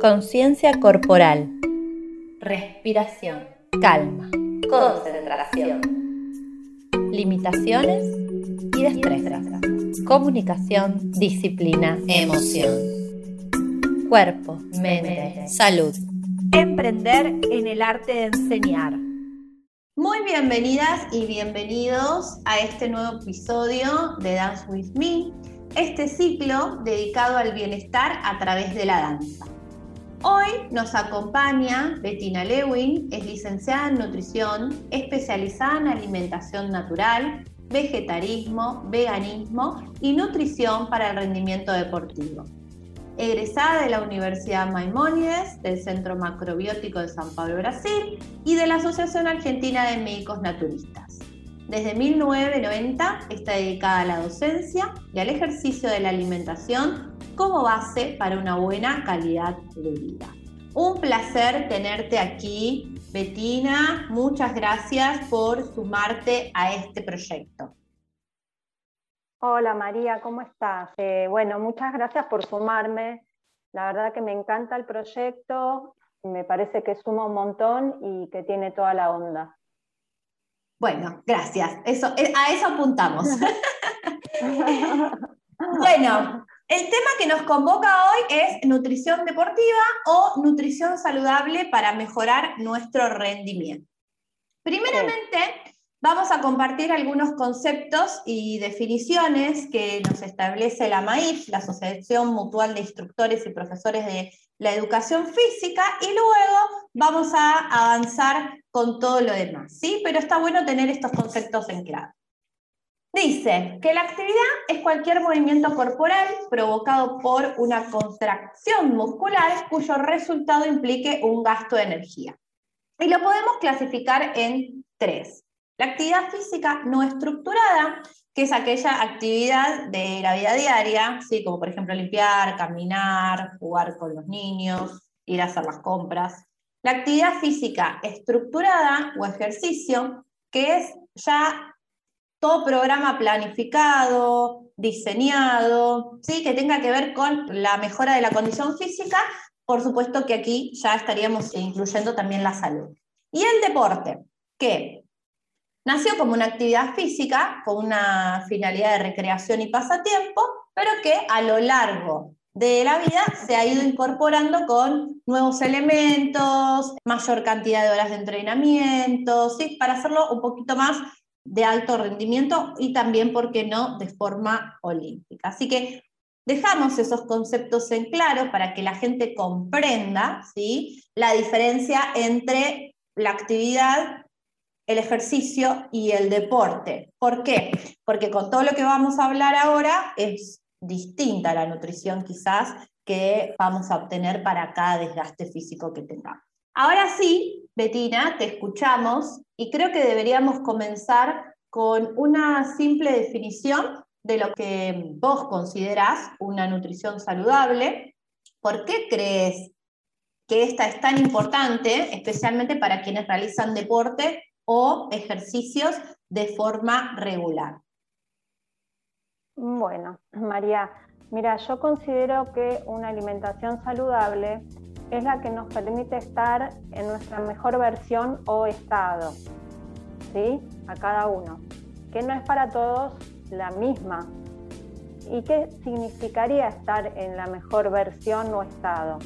Conciencia corporal. Respiración. Calma. Concentración. Limitaciones y destrezas. Comunicación, disciplina, emoción. Cuerpo, mente, salud. Emprender en el arte de enseñar. Muy bienvenidas y bienvenidos a este nuevo episodio de Dance with Me, este ciclo dedicado al bienestar a través de la danza. Hoy nos acompaña Bettina Lewin, es licenciada en nutrición, especializada en alimentación natural, vegetarismo, veganismo y nutrición para el rendimiento deportivo. Egresada de la Universidad Maimónides, del Centro Macrobiótico de San Pablo, Brasil y de la Asociación Argentina de Médicos Naturistas. Desde 1990 está dedicada a la docencia y al ejercicio de la alimentación como base para una buena calidad de vida. Un placer tenerte aquí, Betina. Muchas gracias por sumarte a este proyecto. Hola María, ¿cómo estás? Eh, bueno, muchas gracias por sumarme. La verdad que me encanta el proyecto, me parece que suma un montón y que tiene toda la onda. Bueno, gracias. Eso, eh, a eso apuntamos. bueno, el tema que nos convoca hoy es nutrición deportiva o nutrición saludable para mejorar nuestro rendimiento. Primeramente, vamos a compartir algunos conceptos y definiciones que nos establece la MAIF, la Asociación Mutual de Instructores y Profesores de la Educación Física, y luego vamos a avanzar con todo lo demás, ¿sí? Pero está bueno tener estos conceptos en claro. Dice que la actividad es cualquier movimiento corporal provocado por una contracción muscular cuyo resultado implique un gasto de energía. Y lo podemos clasificar en tres. La actividad física no estructurada, que es aquella actividad de la vida diaria, ¿sí? como por ejemplo limpiar, caminar, jugar con los niños, ir a hacer las compras. La actividad física estructurada o ejercicio, que es ya todo programa planificado, diseñado, ¿sí? que tenga que ver con la mejora de la condición física, por supuesto que aquí ya estaríamos incluyendo también la salud. Y el deporte, que nació como una actividad física con una finalidad de recreación y pasatiempo, pero que a lo largo de la vida se ha ido incorporando con nuevos elementos, mayor cantidad de horas de entrenamiento, ¿sí? para hacerlo un poquito más de alto rendimiento y también, ¿por qué no?, de forma olímpica. Así que dejamos esos conceptos en claro para que la gente comprenda ¿sí? la diferencia entre la actividad, el ejercicio y el deporte. ¿Por qué? Porque con todo lo que vamos a hablar ahora es distinta la nutrición quizás que vamos a obtener para cada desgaste físico que tengamos. Ahora sí, Betina, te escuchamos y creo que deberíamos comenzar con una simple definición de lo que vos considerás una nutrición saludable. ¿Por qué crees que esta es tan importante, especialmente para quienes realizan deporte o ejercicios de forma regular? Bueno, María, mira, yo considero que una alimentación saludable es la que nos permite estar en nuestra mejor versión o estado, ¿sí? A cada uno, que no es para todos la misma. ¿Y qué significaría estar en la mejor versión o estado?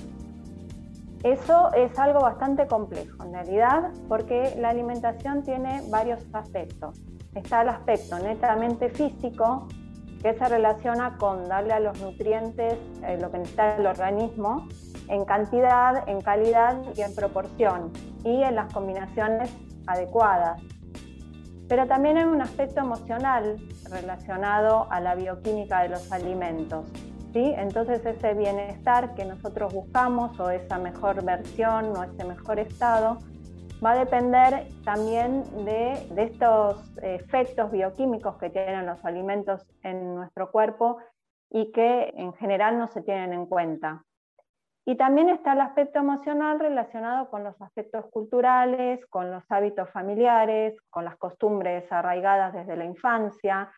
Eso es algo bastante complejo en realidad porque la alimentación tiene varios aspectos. Está el aspecto netamente físico, que se relaciona con darle a los nutrientes eh, lo que necesita el organismo, en cantidad, en calidad y en proporción y en las combinaciones adecuadas. Pero también hay un aspecto emocional relacionado a la bioquímica de los alimentos. Entonces ese bienestar que nosotros buscamos o esa mejor versión o ese mejor estado va a depender también de, de estos efectos bioquímicos que tienen los alimentos en nuestro cuerpo y que en general no se tienen en cuenta. Y también está el aspecto emocional relacionado con los aspectos culturales, con los hábitos familiares, con las costumbres arraigadas desde la infancia,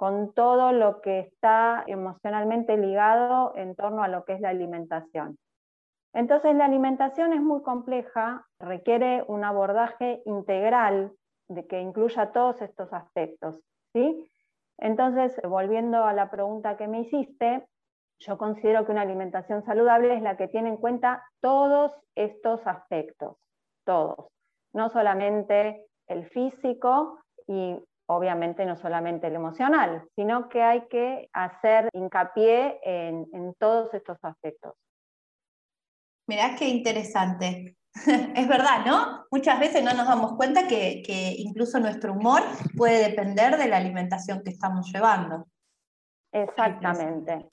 con todo lo que está emocionalmente ligado en torno a lo que es la alimentación. Entonces la alimentación es muy compleja, requiere un abordaje integral de que incluya todos estos aspectos. ¿sí? Entonces, volviendo a la pregunta que me hiciste, yo considero que una alimentación saludable es la que tiene en cuenta todos estos aspectos, todos, no solamente el físico y obviamente no solamente el emocional, sino que hay que hacer hincapié en, en todos estos aspectos. Mirá qué interesante. es verdad, ¿no? Muchas veces no nos damos cuenta que, incluso nuestro humor puede depender de la alimentación que estamos llevando. Exactamente.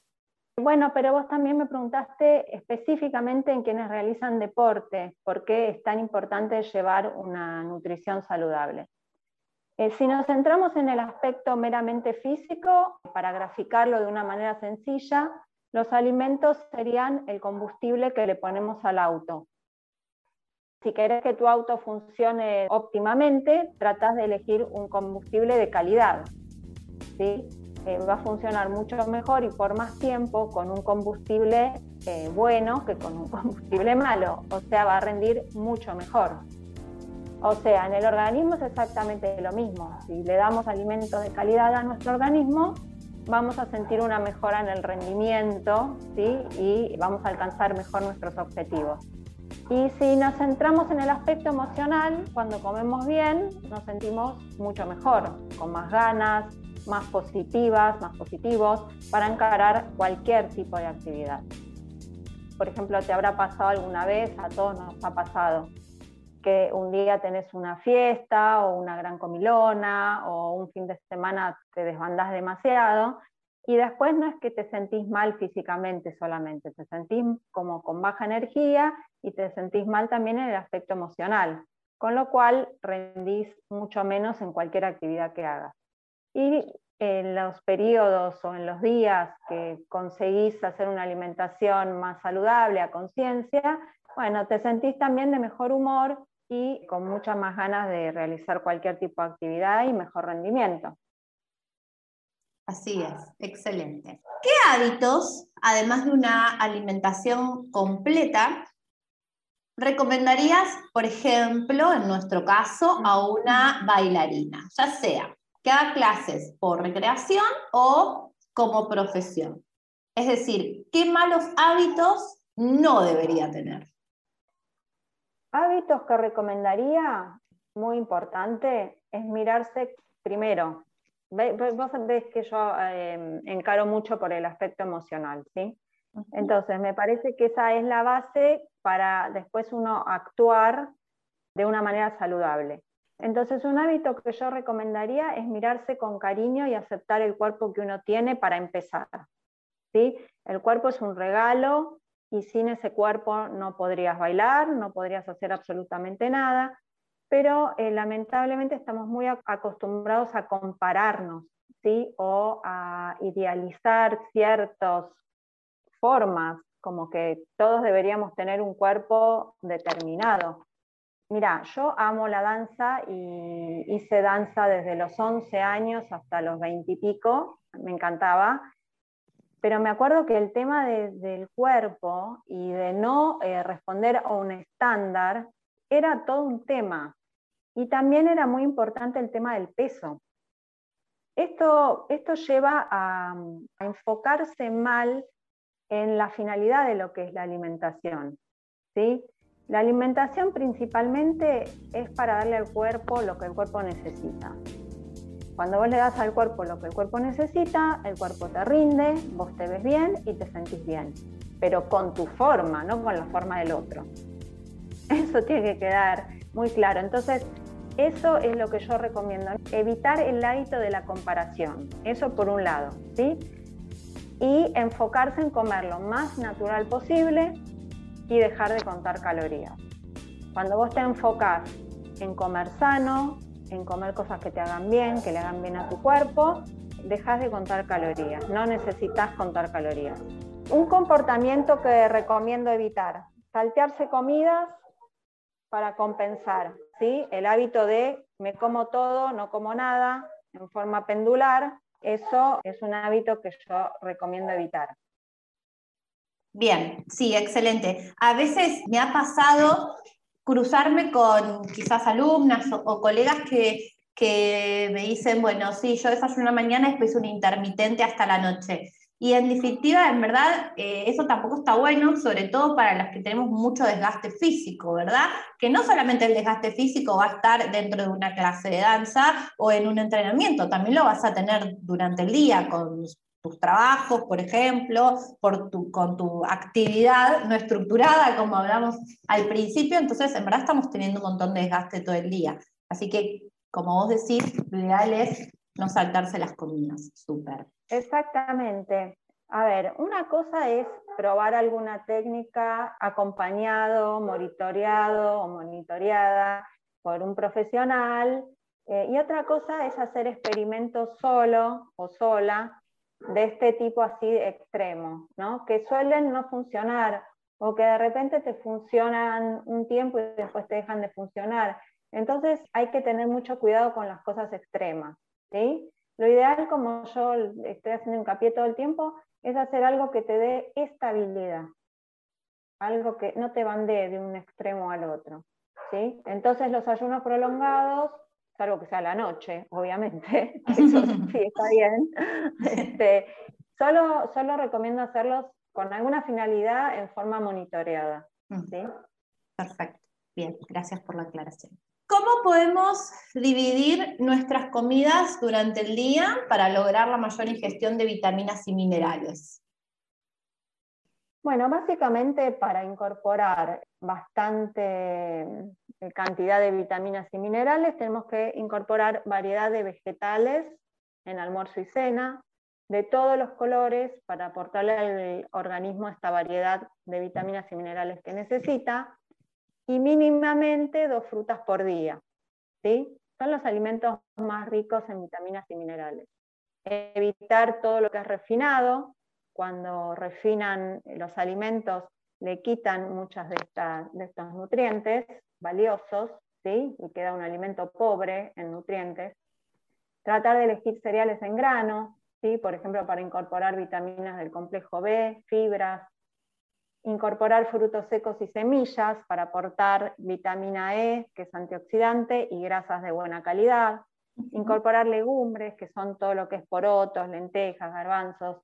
Bueno, pero vos también me preguntaste específicamente en quienes realizan deporte, por qué es tan importante llevar una nutrición saludable. Eh, si nos centramos en el aspecto meramente físico, para graficarlo de una manera sencilla, los alimentos serían el combustible que le ponemos al auto. Si querés que tu auto funcione óptimamente, tratas de elegir un combustible de calidad. ¿sí? Eh, va a funcionar mucho mejor y por más tiempo con un combustible eh, bueno que con un combustible malo. O sea, va a rendir mucho mejor. O sea, en el organismo es exactamente lo mismo. Si le damos alimentos de calidad a nuestro organismo, vamos a sentir una mejora en el rendimiento ¿sí? y vamos a alcanzar mejor nuestros objetivos. Y si nos centramos en el aspecto emocional, cuando comemos bien, nos sentimos mucho mejor, con más ganas, más positivas, más positivos, para encarar cualquier tipo de actividad. Por ejemplo, te habrá pasado alguna vez, a todos nos ha pasado, que un día tenés una fiesta o una gran comilona o un fin de semana te desbandas demasiado y después no es que te sentís mal físicamente solamente, te sentís como con baja energía y te sentís mal también en el aspecto emocional, con lo cual rendís mucho menos en cualquier actividad que hagas. Y en los periodos o en los días que conseguís hacer una alimentación más saludable a conciencia, bueno, te sentís también de mejor humor y con muchas más ganas de realizar cualquier tipo de actividad y mejor rendimiento. Así es, excelente. ¿Qué hábitos, además de una alimentación completa, recomendarías, por ejemplo, en nuestro caso, a una bailarina, ya sea que haga clases por recreación o como profesión? Es decir, ¿qué malos hábitos no debería tener? Hábitos que recomendaría, muy importante, es mirarse primero vos ves que yo em, encaro mucho por el aspecto emocional, ¿sí? Entonces, me parece que esa es la base para después uno actuar de una manera saludable. Entonces, un hábito que yo recomendaría es mirarse con cariño y aceptar el cuerpo que uno tiene para empezar. ¿sí? El cuerpo es un regalo y sin ese cuerpo no podrías bailar, no podrías hacer absolutamente nada pero eh, lamentablemente estamos muy acostumbrados a compararnos, ¿sí? O a idealizar ciertas formas, como que todos deberíamos tener un cuerpo determinado. Mira, yo amo la danza y hice danza desde los 11 años hasta los 20 y pico, me encantaba, pero me acuerdo que el tema del cuerpo y de no eh, responder a un estándar era todo un tema. Y también era muy importante el tema del peso. Esto, esto lleva a, enfocarse mal en la finalidad de lo que es la alimentación. ¿sí? La alimentación principalmente es para darle al cuerpo lo que el cuerpo necesita. Cuando vos le das al cuerpo lo que el cuerpo necesita, el cuerpo te rinde, vos te ves bien y te sentís bien, pero con tu forma, no con la forma del otro. Eso tiene que quedar muy claro. Entonces, eso es lo que yo recomiendo, evitar el hábito de la comparación, eso por un lado, ¿sí? Y enfocarse en comer lo más natural posible y dejar de contar calorías. Cuando vos te enfocás en comer sano, en comer cosas que te hagan bien, que le hagan bien a tu cuerpo, dejas de contar calorías, no necesitas contar calorías. Un comportamiento que recomiendo evitar, saltearse comidas para compensar. ¿sí? El hábito de me como todo, no como nada, en forma pendular, eso es un hábito que yo recomiendo evitar. Bien, sí, excelente. A veces me ha pasado cruzarme con quizás alumnas o, colegas que, que, me dicen, bueno, sí, yo desayuno una mañana y después un intermitente hasta la noche. Y en definitiva, en verdad, eh, eso tampoco está bueno, sobre todo para las que tenemos mucho desgaste físico, ¿verdad? Que no solamente el desgaste físico va a estar dentro de una clase de danza o en un entrenamiento, también lo vas a tener durante el día con tus trabajos, por ejemplo, por tu, con tu actividad no estructurada, como hablamos al principio, entonces en verdad estamos teniendo un montón de desgaste todo el día. Así que, como vos decís, lo ideal es no saltarse las comidas, súper. Exactamente. A ver, una cosa es probar alguna técnica acompañado, monitoreado o monitoreada por un profesional. Eh, y otra cosa es hacer experimentos solo o sola de este tipo así extremo, ¿no? que suelen no funcionar o que de repente te funcionan un tiempo y después te dejan de funcionar. Entonces hay que tener mucho cuidado con las cosas extremas. ¿sí? Lo ideal, como yo estoy haciendo hincapié todo el tiempo, es hacer algo que te dé estabilidad, algo que no te bandee de un extremo al otro. ¿sí? Entonces los ayunos prolongados, salvo que sea la noche, obviamente, eso sí está bien, este, solo, solo recomiendo hacerlos con alguna finalidad en forma monitoreada. ¿sí? Perfecto, bien, gracias por la aclaración. ¿Cómo podemos dividir nuestras comidas durante el día para lograr la mayor ingestión de vitaminas y minerales? Bueno, básicamente para incorporar bastante eh, cantidad de vitaminas y minerales tenemos que incorporar variedad de vegetales en almuerzo y cena, de todos los colores para aportarle al organismo esta variedad de vitaminas y minerales que necesita y mínimamente dos frutas por día. ¿sí? Son los alimentos más ricos en vitaminas y minerales. Evitar todo lo que es refinado. Cuando refinan los alimentos le quitan muchos de, de estos nutrientes valiosos ¿sí? y queda un alimento pobre en nutrientes. Tratar de elegir cereales en grano, ¿sí? por ejemplo, para incorporar vitaminas del complejo B, fibras, incorporar frutos secos y semillas para aportar vitamina E, que es antioxidante, y grasas de buena calidad, incorporar legumbres, que son todo lo que es porotos, lentejas, garbanzos,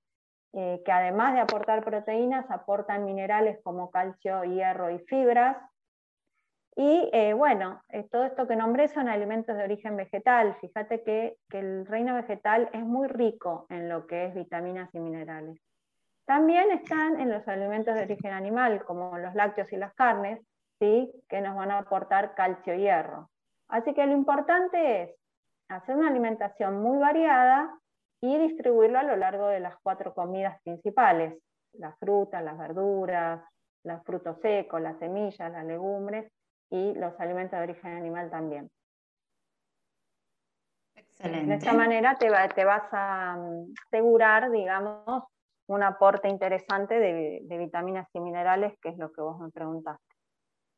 eh, que además de aportar proteínas, aportan minerales como calcio, hierro y fibras. Y eh, bueno, eh, todo esto que nombré son alimentos de origen vegetal. Fíjate que el reino vegetal es muy rico en lo que es vitaminas y minerales. También están en los alimentos de origen animal, como los lácteos y las carnes, ¿sí? que nos van a aportar calcio y hierro. Así que lo importante es hacer una alimentación muy variada y distribuirlo a lo largo de las cuatro comidas principales, las frutas, las verduras, los frutos secos, las semillas, las legumbres y los alimentos de origen animal también. Excelente. De esta manera te, te vas a mm, asegurar, digamos, un aporte interesante de, vitaminas y minerales, que es lo que vos me preguntaste.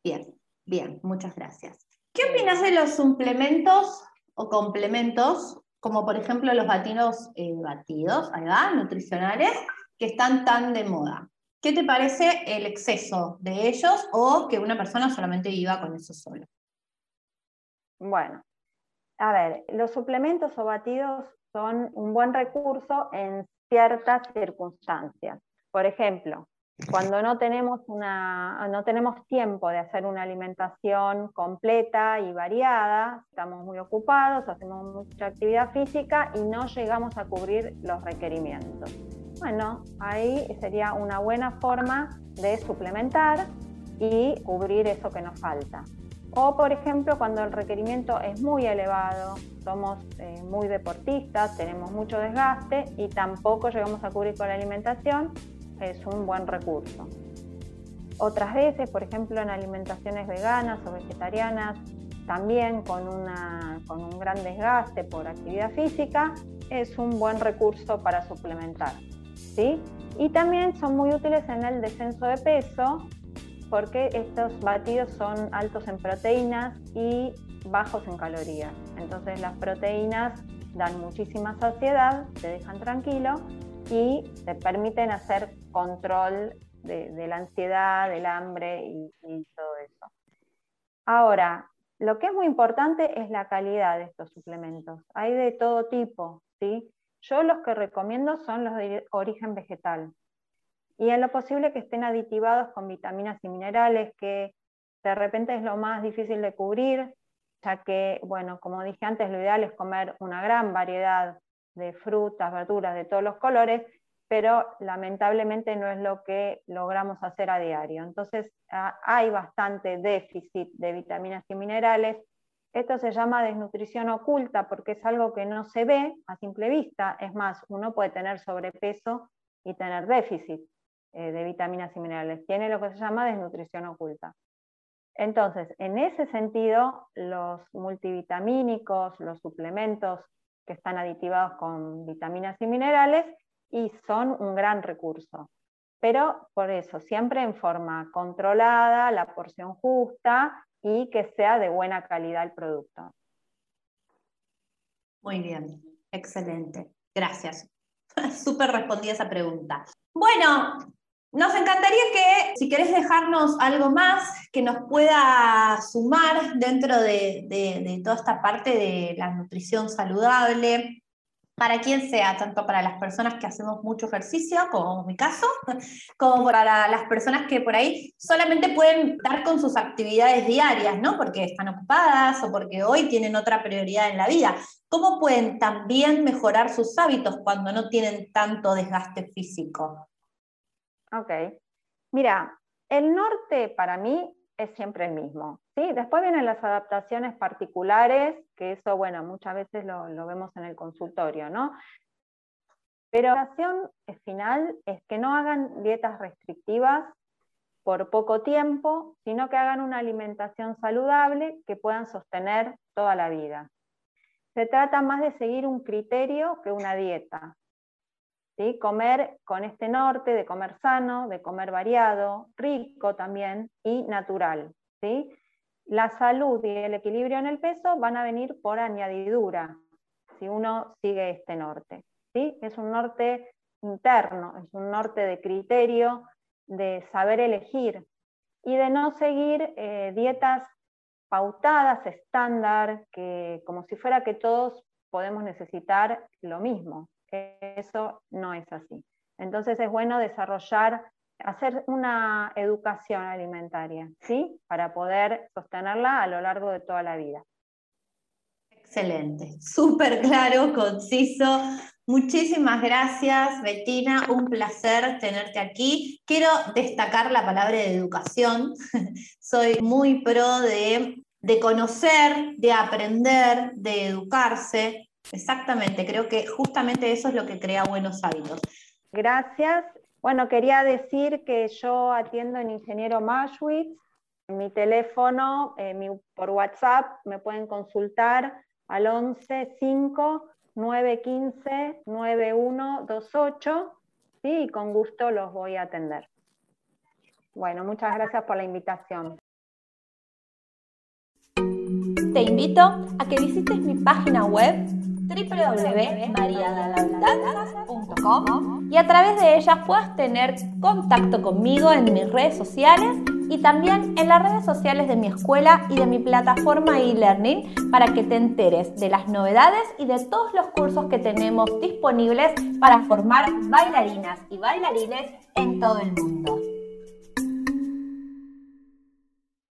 Bien, bien, muchas gracias. ¿Qué opinas de los suplementos o complementos, como por ejemplo los batidos, eh, batidos, nutricionales, que están tan de moda? ¿Qué te parece el exceso de ellos o que una persona solamente viva con eso solo? Bueno, a ver, los suplementos o batidos son un buen recurso en ciertas circunstancias. Por ejemplo, cuando no tenemos, una, no tenemos tiempo de hacer una alimentación completa y variada, estamos muy ocupados, hacemos mucha actividad física y no llegamos a cubrir los requerimientos. Bueno, ahí sería una buena forma de suplementar y cubrir eso que nos falta. O, por ejemplo, cuando el requerimiento es muy elevado, somos eh, muy deportistas, tenemos mucho desgaste y tampoco llegamos a cubrir con la alimentación, es un buen recurso. Otras veces, por ejemplo, en alimentaciones veganas o vegetarianas, también con, una, con un gran desgaste por actividad física, es un buen recurso para suplementar. ¿sí? Y también son muy útiles en el descenso de peso porque estos batidos son altos en proteínas y bajos en calorías. Entonces las proteínas dan muchísima saciedad, te dejan tranquilo y te permiten hacer control de, la ansiedad, del hambre y, y todo eso. Ahora, lo que es muy importante es la calidad de estos suplementos. Hay de todo tipo, ¿sí? Yo los que recomiendo son los de origen vegetal. Y en lo posible que estén aditivados con vitaminas y minerales, que de repente es lo más difícil de cubrir, ya que, bueno, como dije antes, lo ideal es comer una gran variedad de frutas, verduras de todos los colores, pero lamentablemente no es lo que logramos hacer a diario. Entonces ah, hay bastante déficit de vitaminas y minerales. Esto se llama desnutrición oculta porque es algo que no se ve a simple vista. Es más, uno puede tener sobrepeso y tener déficit eh, de vitaminas y minerales. Tiene lo que se llama desnutrición oculta. Entonces, en ese sentido, los multivitamínicos, los suplementos que están aditivados con vitaminas y minerales, y son un gran recurso. Pero por eso, siempre en forma controlada, la porción justa y que sea de buena calidad el producto. Muy bien, excelente. Gracias. Súper respondí esa pregunta. Bueno, nos encantaría que, si querés dejarnos algo más que nos pueda sumar dentro de, de toda esta parte de la nutrición saludable, para quien sea, tanto para las personas que hacemos mucho ejercicio, como mi caso, como para las personas que por ahí solamente pueden dar con sus actividades diarias, ¿no? Porque están ocupadas o porque hoy tienen otra prioridad en la vida. ¿Cómo pueden también mejorar sus hábitos cuando no tienen tanto desgaste físico? Ok. Mira, el norte para mí es siempre el mismo. ¿Sí? Después vienen las adaptaciones particulares, que eso, bueno, muchas veces lo, vemos en el consultorio, ¿no? Pero la acción final es que no hagan dietas restrictivas por poco tiempo, sino que hagan una alimentación saludable que puedan sostener toda la vida. Se trata más de seguir un criterio que una dieta. Comer con este norte de comer sano, de comer variado, rico también y natural. ¿sí? La salud y el equilibrio en el peso van a venir por añadidura si uno sigue este norte. ¿sí? Es un norte interno, es un norte de criterio, de saber elegir y de no seguir eh, dietas pautadas, estándar, que como si fuera que todos podemos necesitar lo mismo eso no es así. Entonces es bueno desarrollar, hacer una educación alimentaria, ¿sí? Para poder sostenerla a lo largo de toda la vida. Excelente, súper claro, conciso. Muchísimas gracias, Bettina. Un placer tenerte aquí. Quiero destacar la palabra de educación. Soy muy pro de, de conocer, de aprender, de educarse. Exactamente, creo que justamente eso es lo que crea buenos hábitos. Gracias. Bueno, quería decir que yo atiendo en Ingeniero Mashwitz. Mi teléfono, eh, por WhatsApp, me pueden consultar al 11 5 915 9128 ¿sí? y con gusto los voy a atender. Bueno, muchas gracias por la invitación te invito a que visites mi página web www.mariadalandanzas.com y a través de ellas puedas tener contacto conmigo en mis redes sociales y también en las redes sociales de mi escuela y de mi plataforma e-learning para que te enteres de las novedades y de todos los cursos que tenemos disponibles para formar bailarinas y bailarines en todo el mundo.